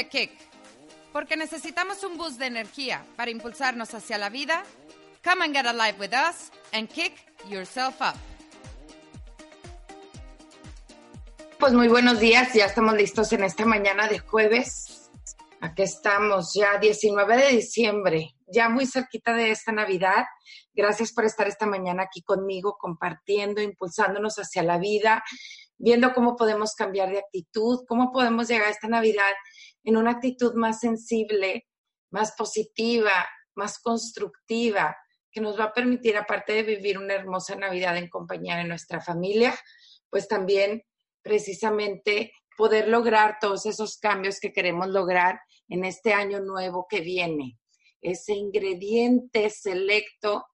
de Kick. Porque necesitamos un boost de energía para impulsarnos hacia la vida. Come and get alive with us and kick yourself up. Pues muy buenos días, ya estamos listos en esta mañana de jueves. Aquí estamos, ya 19 de diciembre, ya muy cerquita de esta Navidad. Gracias por estar esta mañana aquí conmigo, compartiendo, impulsándonos hacia la vida, viendo cómo podemos cambiar de actitud, cómo podemos llegar a esta Navidad en una actitud más sensible, más positiva, más constructiva, que nos va a permitir, aparte de vivir una hermosa Navidad en compañía de nuestra familia, pues también precisamente poder lograr todos esos cambios que queremos lograr en este año nuevo que viene. Ese ingrediente selecto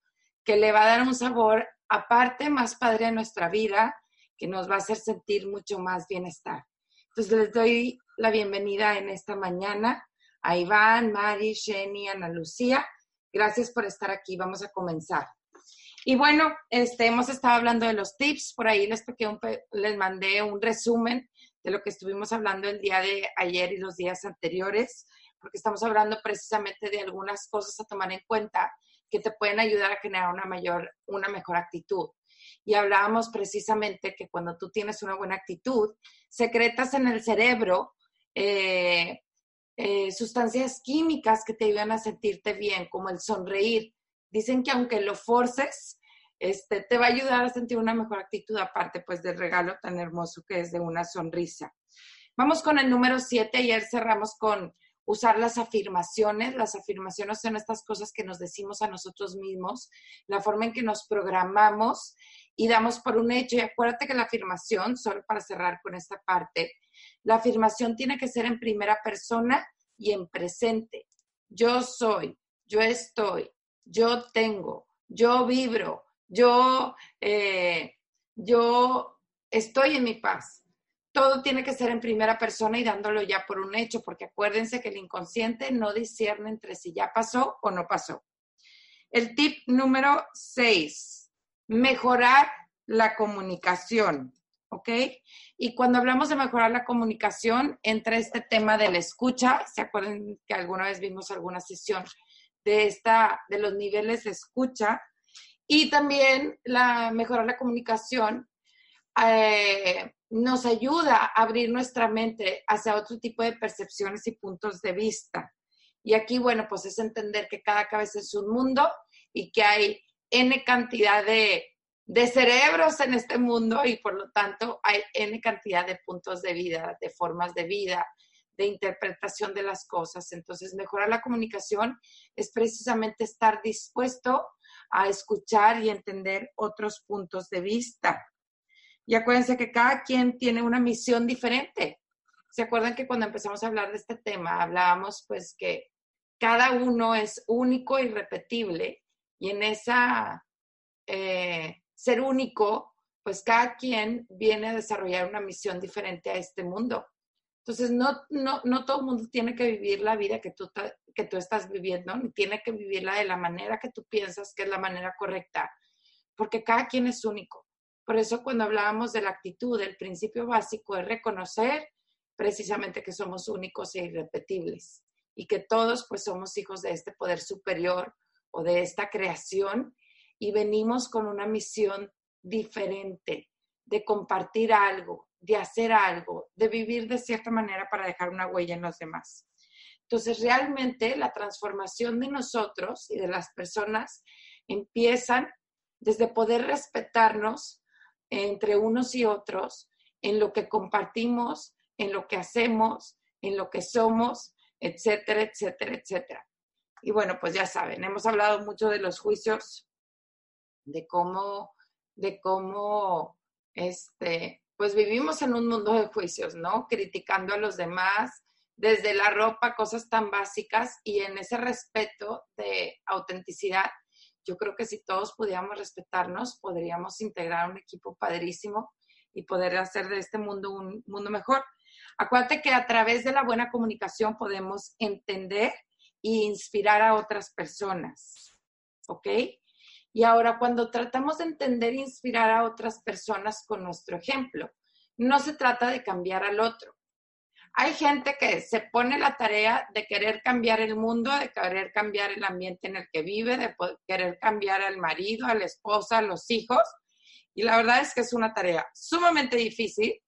que le va a dar un sabor aparte más padre a nuestra vida, que nos va a hacer sentir mucho más bienestar. Entonces les doy la bienvenida en esta mañana a Iván, Mari, Jenny, Ana Lucía. Gracias por estar aquí. Vamos a comenzar. Y bueno, este, hemos estado hablando de los tips. Por ahí les, un, mandé un resumen de lo que estuvimos hablando el día de ayer y los días anteriores, porque estamos hablando precisamente de algunas cosas a tomar en cuenta que te pueden ayudar a generar una mayor, una mejor actitud. Y hablábamos precisamente que cuando tú tienes una buena actitud, secretas en el cerebro eh, eh, sustancias químicas que te ayudan a sentirte bien, como el sonreír. Dicen que aunque lo forces, este, te va a ayudar a sentir una mejor actitud, aparte pues del regalo tan hermoso que es de una sonrisa. Vamos con el número 7. Ayer cerramos con usar las afirmaciones. Las afirmaciones son estas cosas que nos decimos a nosotros mismos, la forma en que nos programamos y damos por un hecho. Y acuérdate que la afirmación, solo para cerrar con esta parte, la afirmación tiene que ser en primera persona y en presente. Yo soy, yo estoy, yo tengo, yo vibro, yo, eh, yo estoy en mi paz. Todo tiene que ser en primera persona y dándolo ya por un hecho, porque acuérdense que el inconsciente no discierne entre si ya pasó o no pasó. El tip número seis, mejorar la comunicación. ¿Ok? Y cuando hablamos de mejorar la comunicación, entra este tema de la escucha. ¿Se acuerdan que alguna vez vimos alguna sesión de, esta, de los niveles de escucha? Y también la, mejorar la comunicación eh, nos ayuda a abrir nuestra mente hacia otro tipo de percepciones y puntos de vista. Y aquí, bueno, pues es entender que cada cabeza es un mundo y que hay N cantidad de de cerebros en este mundo y por lo tanto hay N cantidad de puntos de vida, de formas de vida, de interpretación de las cosas. Entonces, mejorar la comunicación es precisamente estar dispuesto a escuchar y entender otros puntos de vista. Y acuérdense que cada quien tiene una misión diferente. ¿Se acuerdan que cuando empezamos a hablar de este tema hablábamos pues que cada uno es único y repetible y en esa eh, ser único, pues cada quien viene a desarrollar una misión diferente a este mundo. Entonces, no, no, no todo mundo tiene que vivir la vida que tú, que tú estás viviendo, ni tiene que vivirla de la manera que tú piensas que es la manera correcta, porque cada quien es único. Por eso cuando hablábamos de la actitud, el principio básico es reconocer precisamente que somos únicos e irrepetibles y que todos pues somos hijos de este poder superior o de esta creación y venimos con una misión diferente de compartir algo, de hacer algo, de vivir de cierta manera para dejar una huella en los demás. Entonces, realmente la transformación de nosotros y de las personas empiezan desde poder respetarnos entre unos y otros en lo que compartimos, en lo que hacemos, en lo que somos, etcétera, etcétera, etcétera. Y bueno, pues ya saben, hemos hablado mucho de los juicios de cómo, de cómo, este, pues vivimos en un mundo de juicios, ¿no? Criticando a los demás, desde la ropa, cosas tan básicas y en ese respeto de autenticidad, yo creo que si todos pudiéramos respetarnos, podríamos integrar un equipo padrísimo y poder hacer de este mundo un mundo mejor. Acuérdate que a través de la buena comunicación podemos entender e inspirar a otras personas, ¿ok? Y ahora, cuando tratamos de entender e inspirar a otras personas con nuestro ejemplo, no se trata de cambiar al otro. Hay gente que se pone la tarea de querer cambiar el mundo, de querer cambiar el ambiente en el que vive, de querer cambiar al marido, a la esposa, a los hijos. Y la verdad es que es una tarea sumamente difícil,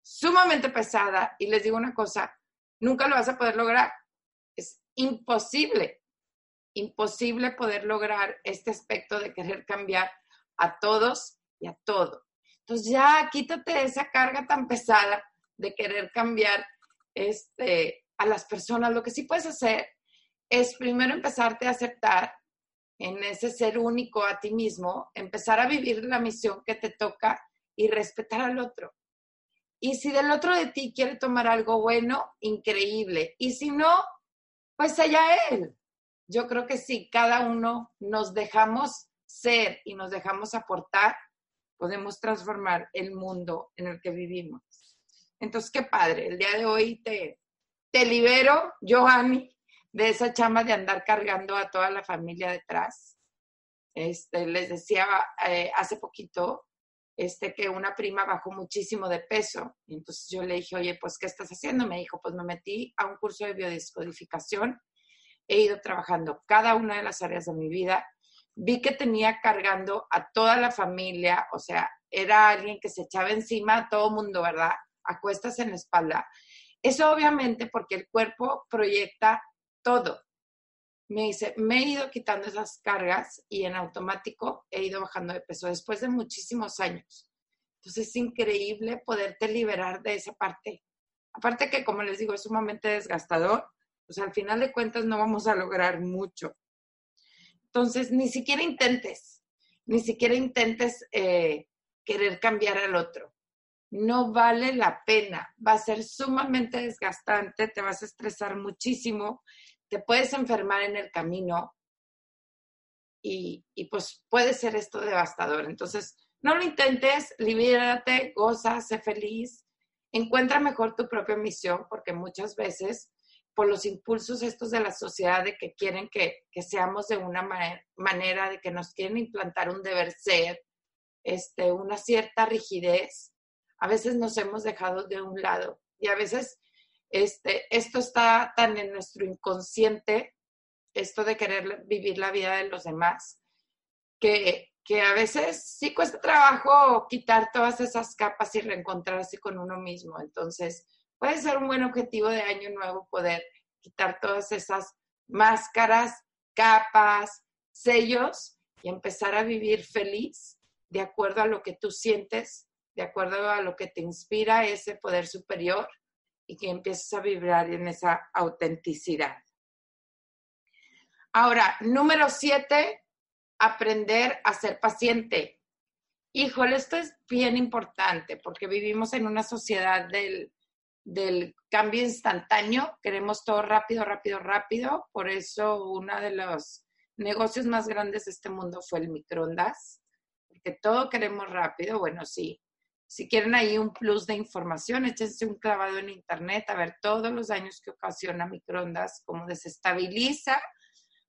sumamente pesada. Y les digo una cosa, nunca lo vas a poder lograr. Es imposible, imposible poder lograr este aspecto de querer cambiar a todos y a todo. Entonces ya quítate esa carga tan pesada de querer cambiar este, a las personas, lo que sí puedes hacer es primero empezarte a aceptar en ese ser único a ti mismo, empezar a vivir la misión que te toca y respetar al otro. Y si del otro de ti quiere tomar algo bueno, increíble. Y si no, pues allá él. Yo creo que si cada uno nos dejamos ser y nos dejamos aportar, podemos transformar el mundo en el que vivimos. Entonces, qué padre. El día de hoy te, te libero, Johanny, de esa chama de andar cargando a toda la familia detrás. Este, les decía eh, hace poquito este, que una prima bajó muchísimo de peso. Entonces yo le dije, oye, pues, ¿qué estás haciendo? Me dijo, pues me metí a un curso de biodescodificación. He ido trabajando cada una de las áreas de mi vida. Vi que tenía cargando a toda la familia, o sea, era alguien que se echaba encima a todo mundo, ¿verdad? acuestas en la espalda. Eso obviamente porque el cuerpo proyecta todo. Me dice, me he ido quitando esas cargas y en automático he ido bajando de peso después de muchísimos años. Entonces es increíble poderte liberar de esa parte. Aparte que, como les digo, es sumamente desgastador, pues al final de cuentas no vamos a lograr mucho. Entonces, ni siquiera intentes, ni siquiera intentes eh, querer cambiar al otro no vale la pena, va a ser sumamente desgastante, te vas a estresar muchísimo, te puedes enfermar en el camino y, pues puede ser esto devastador. Entonces, no lo intentes, libérate, goza, sé feliz, encuentra mejor tu propia misión, porque muchas veces por los impulsos estos de la sociedad de que quieren que, seamos de una manera, de que nos quieren implantar un deber ser, este, una cierta rigidez, a veces nos hemos dejado de un lado y a veces este, esto está tan en nuestro inconsciente, esto de querer vivir la vida de los demás, que, que a veces sí cuesta trabajo quitar todas esas capas y reencontrarse con uno mismo. Entonces, puede ser un buen objetivo de año nuevo poder quitar todas esas máscaras, capas, sellos y empezar a vivir feliz de acuerdo a lo que tú sientes de acuerdo a lo que te inspira ese poder superior y que empieces a vibrar en esa autenticidad. Ahora, número siete, aprender a ser paciente. Híjole, esto es bien importante porque vivimos en una sociedad del, del cambio instantáneo. Queremos todo rápido, rápido, rápido. Por eso uno de los negocios más grandes de este mundo fue el microondas, porque todo queremos rápido. Bueno, sí, si quieren ahí un plus de información, échense un clavado en internet a ver todos los daños que ocasiona microondas, cómo desestabiliza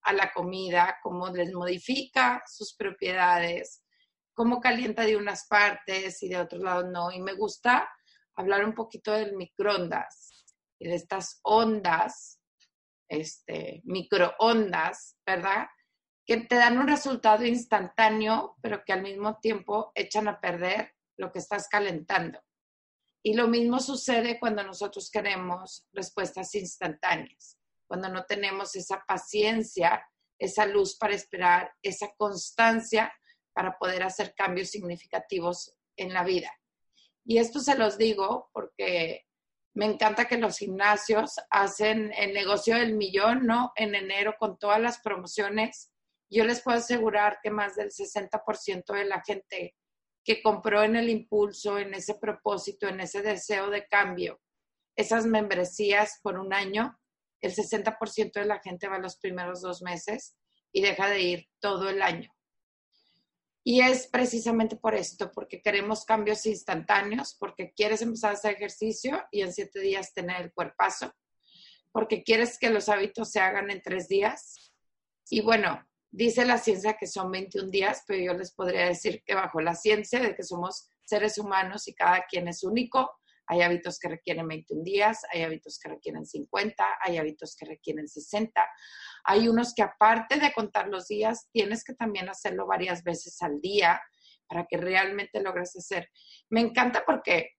a la comida, cómo les modifica sus propiedades, cómo calienta de unas partes y de otros lados no. Y me gusta hablar un poquito del microondas y de estas ondas, este, microondas, ¿verdad? Que te dan un resultado instantáneo, pero que al mismo tiempo echan a perder lo que estás calentando. Y lo mismo sucede cuando nosotros queremos respuestas instantáneas, cuando no tenemos esa paciencia, esa luz para esperar, esa constancia para poder hacer cambios significativos en la vida. Y esto se los digo porque me encanta que los gimnasios hacen el negocio del millón, ¿no? En enero con todas las promociones. Yo les puedo asegurar que más del 60% de la gente que compró en el impulso, en ese propósito, en ese deseo de cambio, esas membresías por un año, el 60% de la gente va los primeros dos meses y deja de ir todo el año. Y es precisamente por esto, porque queremos cambios instantáneos, porque quieres empezar a hacer ejercicio y en siete días tener el cuerpazo, porque quieres que los hábitos se hagan en tres días. Y bueno, Dice la ciencia que son 21 días, pero yo les podría decir que bajo la ciencia de que somos seres humanos y cada quien es único, Hay hábitos que requieren 21 días, hay hábitos que requieren 50, hay hábitos que requieren 60. Hay unos que aparte de contar los días, tienes que también hacerlo varias veces al día para que realmente logres hacer. Me encanta porque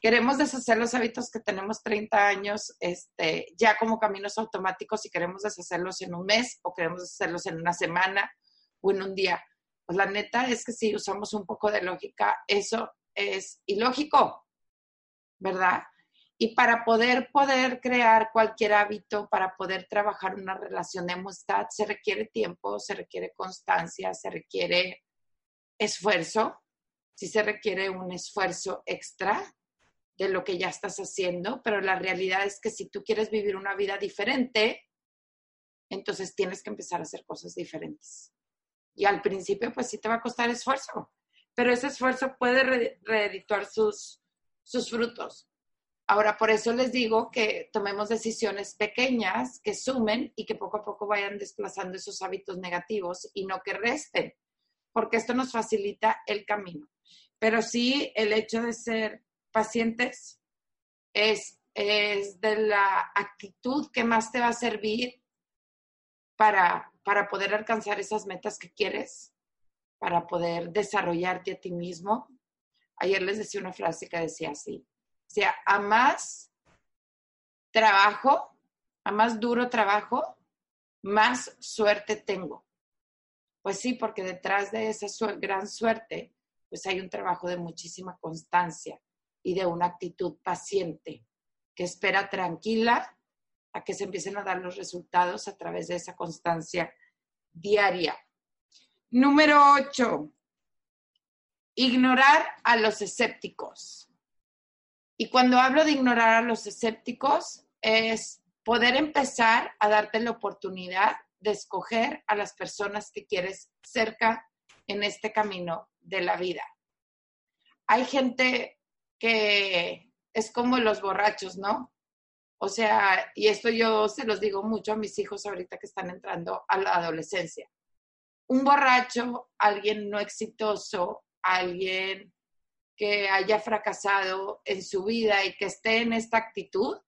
queremos deshacer los hábitos que tenemos 30 años este, ya como caminos automáticos y queremos deshacerlos en un mes o queremos deshacerlos en una semana o en un día. Pues la neta es que si usamos un poco de lógica, eso es ilógico, ¿verdad? Y para poder, poder crear cualquier hábito, para poder trabajar una relación de amistad, se requiere tiempo, se requiere constancia, se requiere esfuerzo, si se requiere un esfuerzo extra, de lo que ya estás haciendo, pero la realidad es que si tú quieres vivir una vida diferente, entonces tienes que empezar a hacer cosas diferentes. Y al principio, pues sí te va a costar esfuerzo, pero ese esfuerzo puede reedituar sus, sus frutos. Ahora, por eso les digo que tomemos decisiones pequeñas que sumen y que poco a poco vayan desplazando esos hábitos negativos y no que resten, porque esto nos facilita el camino. Pero sí, el hecho de ser pacientes es, es de la actitud que más te va a servir para, para poder alcanzar esas metas que quieres, para poder desarrollarte a ti mismo. Ayer les decía una frase que decía así, o sea, a más trabajo, a más duro trabajo, más suerte tengo. Pues sí, porque detrás de esa gran suerte, pues hay un trabajo de muchísima constancia, y de una actitud paciente que espera tranquila a que se empiecen a dar los resultados a través de esa constancia diaria. Número 8. Ignorar a los escépticos. Y cuando hablo de ignorar a los escépticos, es poder empezar a darte la oportunidad de escoger a las personas que quieres cerca en este camino de la vida. Hay gente que es como los borrachos, ¿no? O sea, y esto yo se los digo mucho a mis hijos ahorita que están entrando a la adolescencia. Un borracho, alguien no exitoso, alguien que haya fracasado en su vida y que esté en esta actitud,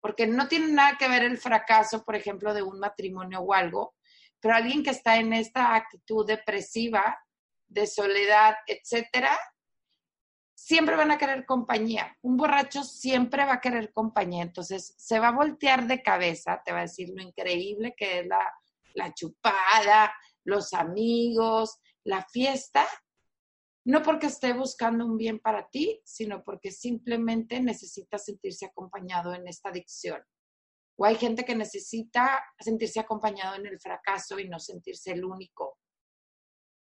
porque no tiene nada que ver el fracaso, por ejemplo, de un matrimonio o algo, pero alguien que está en esta actitud depresiva, de soledad, etcétera, siempre van a querer compañía. Un borracho siempre va a querer compañía. Entonces, se va a voltear de cabeza, te va a decir lo increíble que es la, la chupada, los amigos, la fiesta, no porque esté buscando un bien para ti, sino porque simplemente necesita sentirse acompañado en esta adicción. O hay gente que necesita sentirse acompañado en el fracaso y no sentirse el único.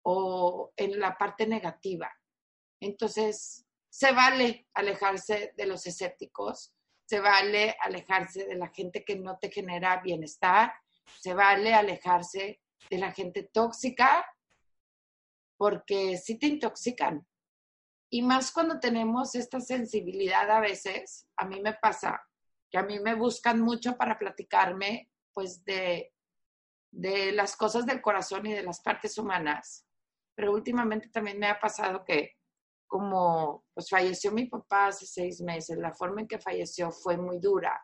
O en la parte negativa. Entonces, se vale alejarse de los escépticos, se vale alejarse de la gente que no te genera bienestar, se vale alejarse de la gente tóxica, porque sí te intoxican. Y más cuando tenemos esta sensibilidad a veces, a mí me pasa que a mí me buscan mucho para platicarme, pues, de, de las cosas del corazón y de las partes humanas. Pero últimamente también me ha pasado que como pues falleció mi papá hace seis meses, la forma en que falleció fue muy dura,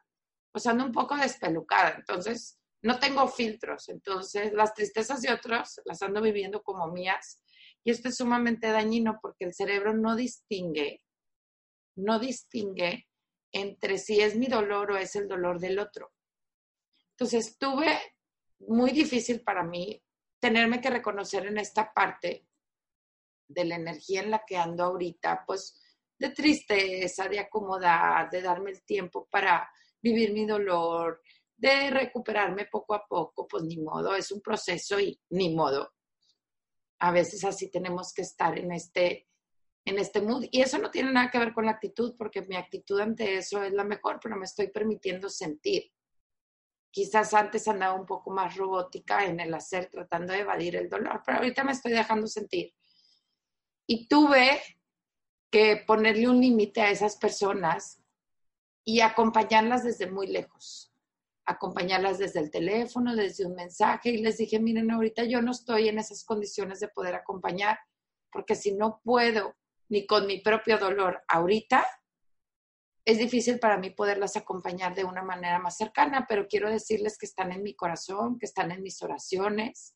pues ando un poco despelucada, entonces no tengo filtros, entonces las tristezas de otros las ando viviendo como mías y esto es sumamente dañino porque el cerebro no distingue, no distingue entre si es mi dolor o es el dolor del otro. Entonces tuve muy difícil para mí tenerme que reconocer en esta parte de la energía en la que ando ahorita, pues de tristeza, de acomodar, de darme el tiempo para vivir mi dolor, de recuperarme poco a poco, pues ni modo, es un proceso y ni modo. A veces así tenemos que estar en este, en este mood. Y eso no tiene nada que ver con la actitud, porque mi actitud ante eso es la mejor, pero me estoy permitiendo sentir. Quizás antes andaba un poco más robótica en el hacer, tratando de evadir el dolor, pero ahorita me estoy dejando sentir y tuve que ponerle un límite a esas personas y acompañarlas desde muy lejos, acompañarlas desde el teléfono, desde un mensaje y les dije, miren, ahorita yo no estoy en esas condiciones de poder acompañar, porque si no puedo ni con mi propio dolor ahorita, es difícil para mí poderlas acompañar de una manera más cercana, pero quiero decirles que están en mi corazón, que están en mis oraciones,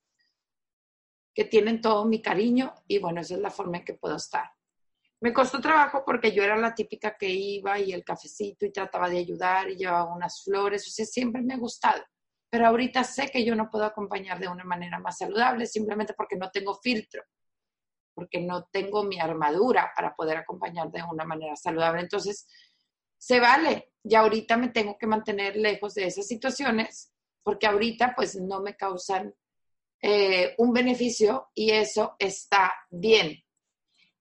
que tienen todo mi cariño y bueno, esa es la forma en que puedo estar. Me costó trabajo porque yo era la típica que iba y el cafecito y trataba de ayudar y llevaba unas flores, o sea, siempre me ha gustado. Pero ahorita sé que yo no puedo acompañar de una manera más saludable simplemente porque no tengo filtro, porque no tengo mi armadura para poder acompañar de una manera saludable. Entonces, se vale. Y ahorita me tengo que mantener lejos de esas situaciones porque ahorita pues no me causan eh, un beneficio y eso está bien.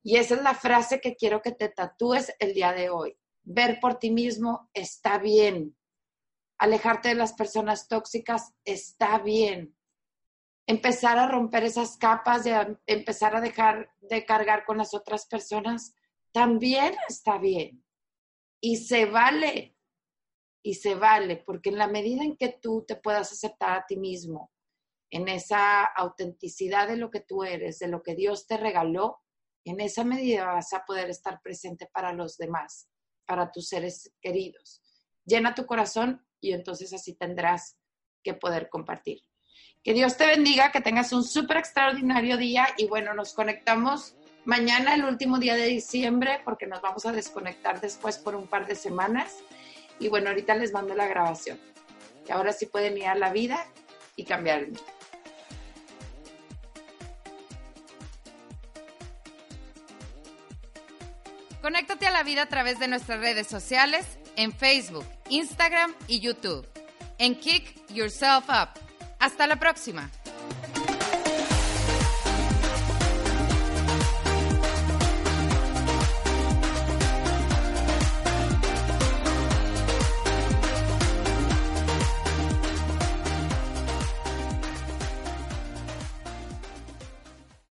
Y esa es la frase que quiero que te tatúes el día de hoy. Ver por ti mismo está bien. Alejarte de las personas tóxicas está bien. Empezar a romper esas capas, de empezar a dejar de cargar con las otras personas, también está bien. Y se vale, y se vale, porque en la medida en que tú te puedas aceptar a ti mismo, en esa autenticidad de lo que tú eres, de lo que Dios te regaló, en esa medida vas a poder estar presente para los demás, para tus seres queridos. Llena tu corazón y entonces así tendrás que poder compartir. Que Dios te bendiga, que tengas un súper extraordinario día y bueno, nos conectamos Mañana, el último día de diciembre, porque nos vamos a desconectar después por un par de semanas. Y bueno, ahorita les mando la grabación. Y ahora sí pueden ir a la vida y cambiar el mundo. Conéctate a la vida a través de nuestras redes sociales en Facebook, Instagram y YouTube. En Kick Yourself Up. Hasta la próxima.